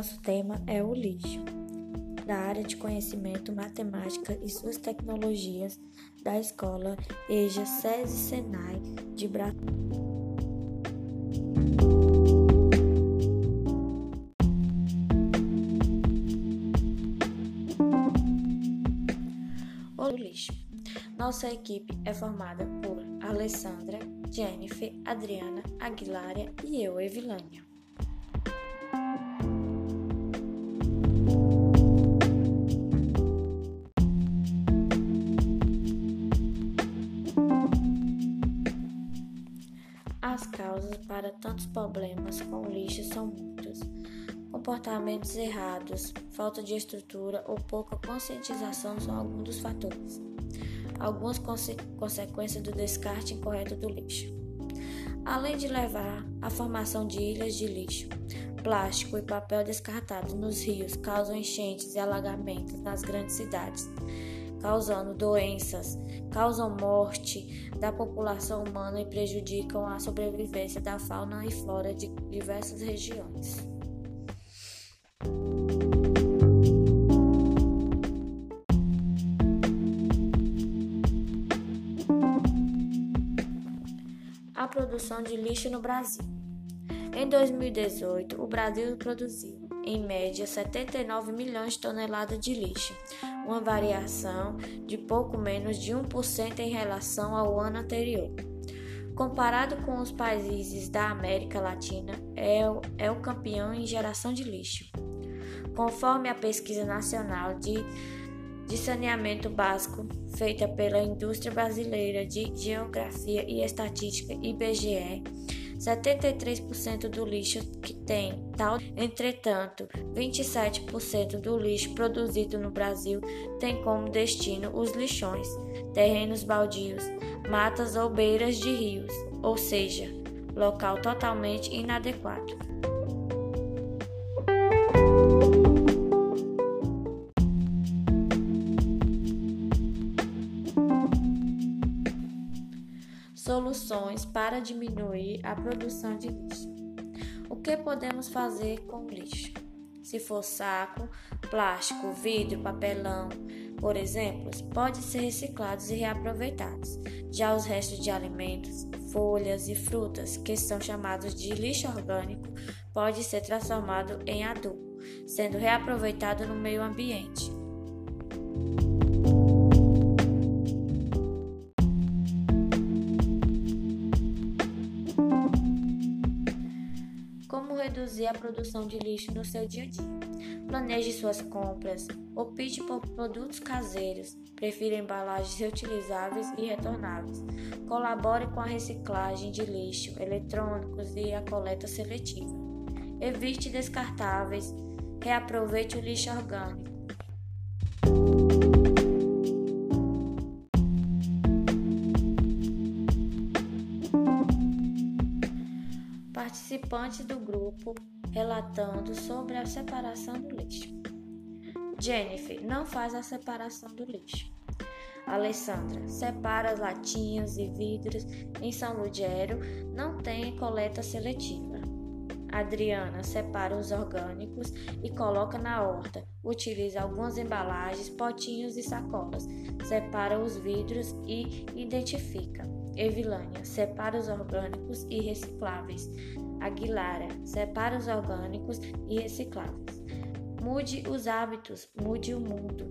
nosso tema é o lixo, da área de conhecimento matemática e suas tecnologias da escola EJA SESI Senai de Brasília. O lixo. Nossa equipe é formada por Alessandra, Jennifer, Adriana, Aguilária e eu, Evilânia. Causas para tantos problemas com o lixo são muitas. Comportamentos errados, falta de estrutura ou pouca conscientização são alguns dos fatores. Algumas conse consequências do descarte incorreto do lixo. Além de levar à formação de ilhas de lixo, plástico e papel descartados nos rios causam enchentes e alagamentos nas grandes cidades, causando doenças, causam morte da população humana e prejudicam a sobrevivência da fauna e flora de diversas regiões. A produção de lixo no Brasil. Em 2018, o Brasil produziu, em média, 79 milhões de toneladas de lixo, uma variação de pouco menos de 1% em relação ao ano anterior. Comparado com os países da América Latina, é o, é o campeão em geração de lixo. Conforme a pesquisa nacional de, de saneamento básico feita pela Indústria Brasileira de Geografia e Estatística IBGE, 73% do lixo que tem tal. Entretanto, 27% do lixo produzido no Brasil tem como destino os lixões, terrenos baldios, matas ou beiras de rios, ou seja, local totalmente inadequado. Soluções para diminuir a produção de lixo. O que podemos fazer com lixo? Se for saco, plástico, vidro, papelão, por exemplo, podem ser reciclados e reaproveitados. Já os restos de alimentos, folhas e frutas, que são chamados de lixo orgânico, pode ser transformado em adubo, sendo reaproveitado no meio ambiente. Reduzir a produção de lixo no seu dia a dia? Planeje suas compras, opte por produtos caseiros, prefira embalagens reutilizáveis e retornáveis. Colabore com a reciclagem de lixo eletrônicos e a coleta seletiva. Evite descartáveis, reaproveite o lixo orgânico. Participantes do grupo relatando sobre a separação do lixo. Jennifer não faz a separação do lixo. Alessandra separa as latinhas e vidros em São Ludgero, não tem coleta seletiva. Adriana separa os orgânicos e coloca na horta. Utiliza algumas embalagens, potinhos e sacolas. Separa os vidros e identifica. Evilânia separa os orgânicos e recicláveis. Aguilara separa os orgânicos e recicláveis. Mude os hábitos, mude o mundo.